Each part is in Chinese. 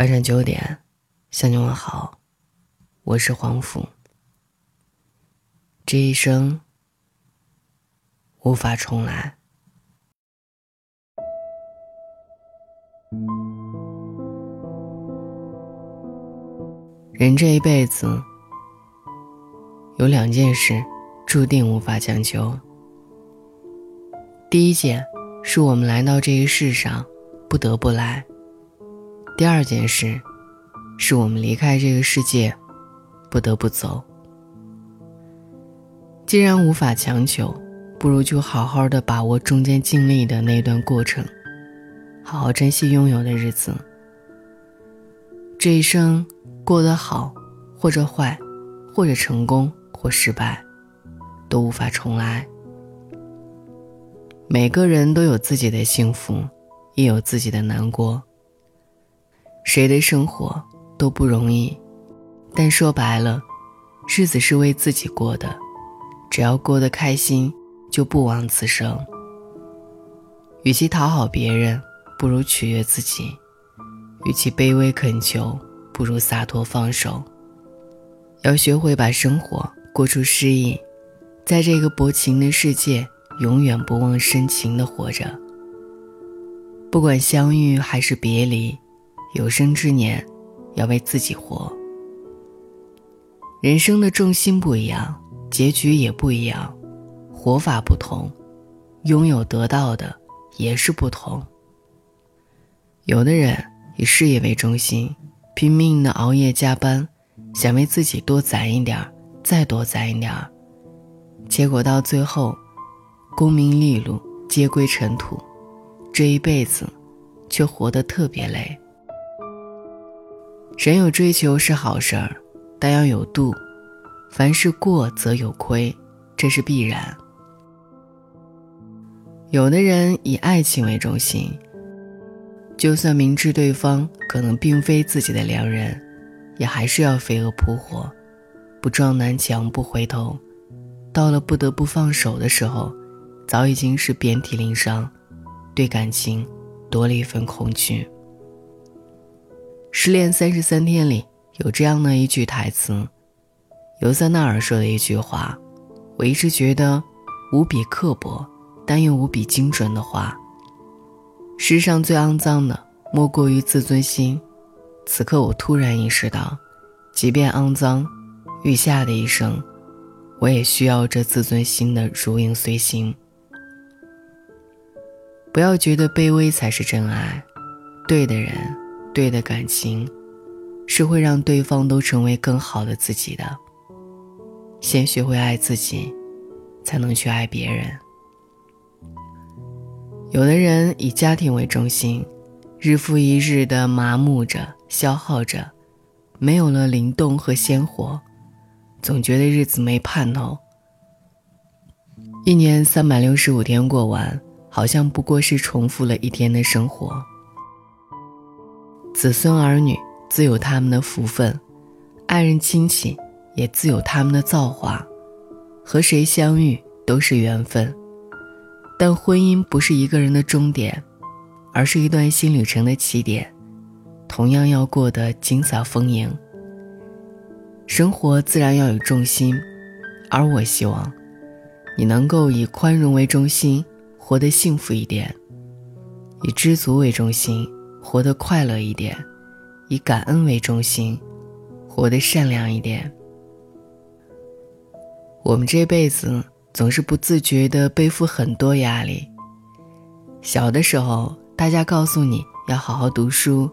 晚上九点，向你问好，我是黄甫。这一生无法重来。人这一辈子有两件事注定无法强求。第一件是我们来到这一世上不得不来；第二件事是我们离开这个世界不得不走。既然无法强求，不如就好好的把握中间经历的那段过程，好好珍惜拥有的日子。这一生。过得好，或者坏，或者成功或失败，都无法重来。每个人都有自己的幸福，也有自己的难过。谁的生活都不容易，但说白了，日子是为自己过的，只要过得开心，就不枉此生。与其讨好别人，不如取悦自己；与其卑微恳求。不如洒脱放手。要学会把生活过出诗意，在这个薄情的世界，永远不忘深情的活着。不管相遇还是别离，有生之年，要为自己活。人生的重心不一样，结局也不一样，活法不同，拥有得到的也是不同。有的人以事业为中心。拼命的熬夜加班，想为自己多攒一点儿，再多攒一点儿，结果到最后，功名利禄皆归尘土，这一辈子却活得特别累。人有追求是好事儿，但要有度，凡事过则有亏，这是必然。有的人以爱情为中心。就算明知对方可能并非自己的良人，也还是要飞蛾扑火，不撞南墙不回头。到了不得不放手的时候，早已经是遍体鳞伤，对感情多了一份恐惧。《失恋三十三天》里有这样的一句台词，尤瑟纳尔说的一句话，我一直觉得无比刻薄，但又无比精准的话。世上最肮脏的莫过于自尊心。此刻我突然意识到，即便肮脏，余下的一生，我也需要这自尊心的如影随形。不要觉得卑微才是真爱，对的人，对的感情，是会让对方都成为更好的自己的。先学会爱自己，才能去爱别人。有的人以家庭为中心，日复一日的麻木着、消耗着，没有了灵动和鲜活，总觉得日子没盼头。一年三百六十五天过完，好像不过是重复了一天的生活。子孙儿女自有他们的福分，爱人亲戚也自有他们的造化，和谁相遇都是缘分。但婚姻不是一个人的终点，而是一段新旅程的起点，同样要过得精彩丰盈。生活自然要有重心，而我希望，你能够以宽容为中心，活得幸福一点；以知足为中心，活得快乐一点；以感恩为中心，活得善良一点。我们这辈子。总是不自觉地背负很多压力。小的时候，大家告诉你要好好读书，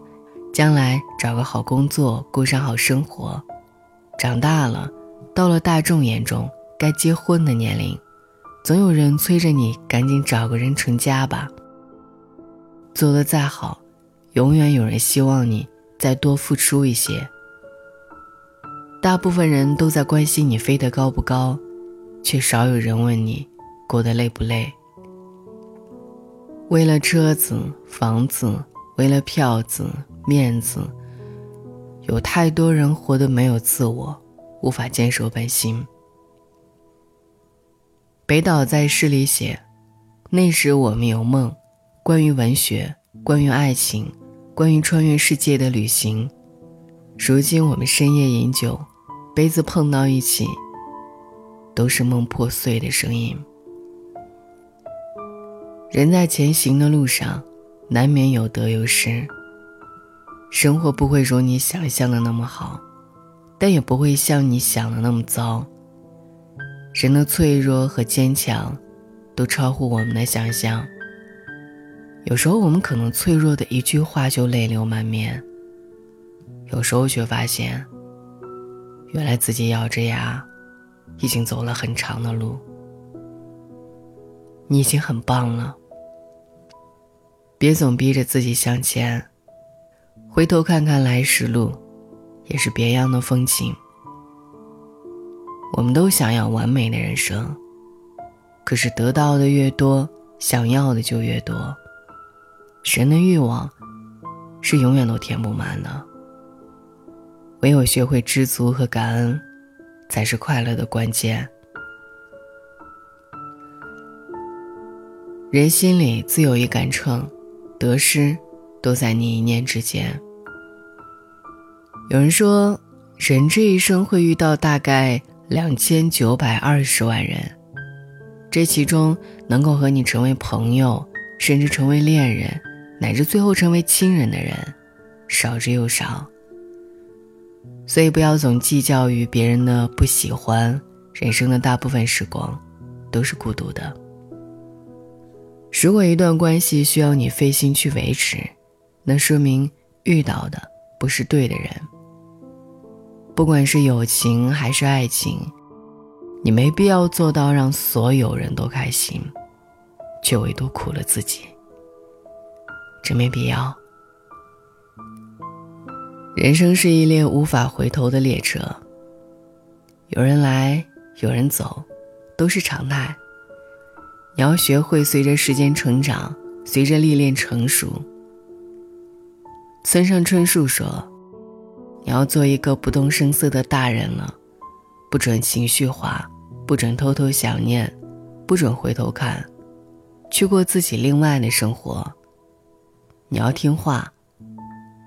将来找个好工作，过上好生活。长大了，到了大众眼中该结婚的年龄，总有人催着你赶紧找个人成家吧。做得再好，永远有人希望你再多付出一些。大部分人都在关心你飞得高不高。却少有人问你过得累不累。为了车子、房子，为了票子、面子，有太多人活得没有自我，无法坚守本心。北岛在诗里写：“那时我们有梦，关于文学，关于爱情，关于穿越世界的旅行。如今我们深夜饮酒，杯子碰到一起，都是梦破碎的声音。人在前行的路上，难免有得有失。生活不会如你想象的那么好，但也不会像你想的那么糟。人的脆弱和坚强，都超乎我们的想象。有时候我们可能脆弱的一句话就泪流满面，有时候却发现，原来自己咬着牙，已经走了很长的路。你已经很棒了，别总逼着自己向前，回头看看来时路，也是别样的风景。我们都想要完美的人生，可是得到的越多，想要的就越多。人的欲望是永远都填不满的，唯有学会知足和感恩，才是快乐的关键。人心里自有一杆秤，得失都在你一念之间。有人说，人这一生会遇到大概两千九百二十万人，这其中能够和你成为朋友，甚至成为恋人，乃至最后成为亲人的人，少之又少。所以不要总计较于别人的不喜欢，人生的大部分时光，都是孤独的。如果一段关系需要你费心去维持，那说明遇到的不是对的人。不管是友情还是爱情，你没必要做到让所有人都开心，却唯独苦了自己。真没必要。人生是一列无法回头的列车，有人来，有人走，都是常态。你要学会随着时间成长，随着历练成熟。村上春树说：“你要做一个不动声色的大人了，不准情绪化，不准偷偷想念，不准回头看，去过自己另外的生活。你要听话，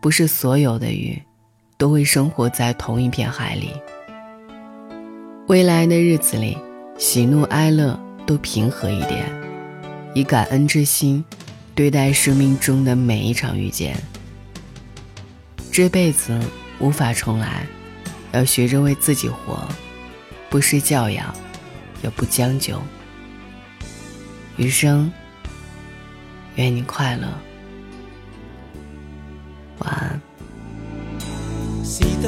不是所有的鱼都会生活在同一片海里。未来的日子里，喜怒哀乐。”都平和一点，以感恩之心对待生命中的每一场遇见。这辈子无法重来，要学着为自己活，不失教养，也不将就。余生，愿你快乐，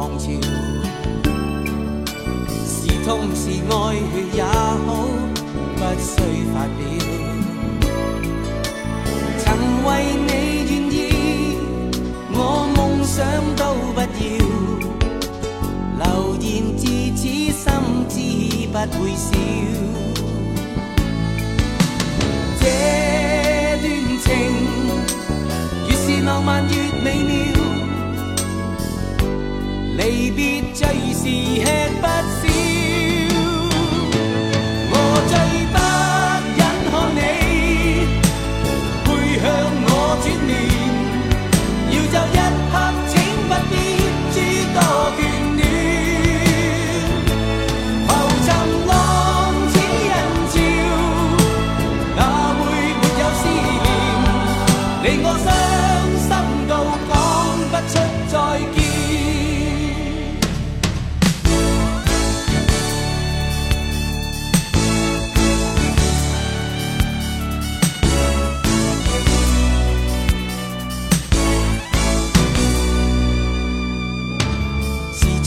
狂潮。是痛是爱也好。不需发表，曾为你愿意，我梦想都不要。流言自此心知不会少。这段情越是浪漫越美妙，离别最是吃不消。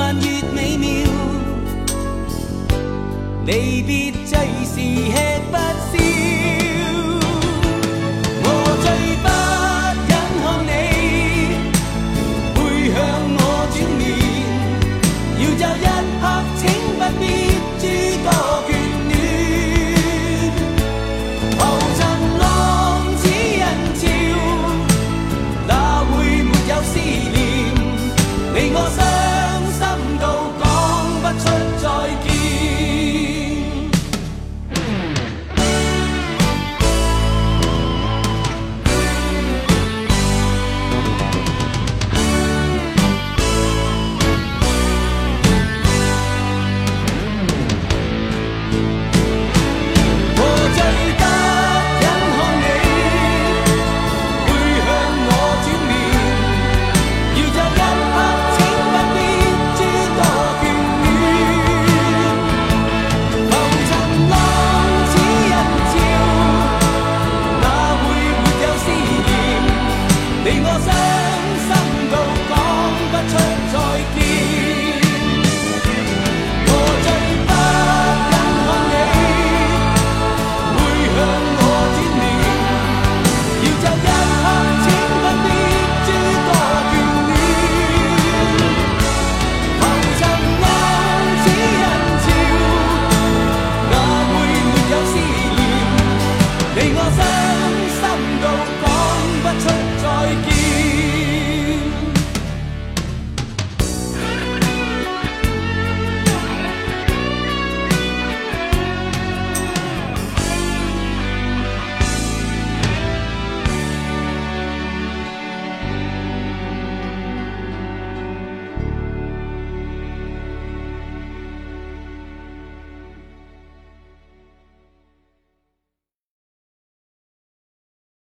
漫越美妙，离别最是吃不消。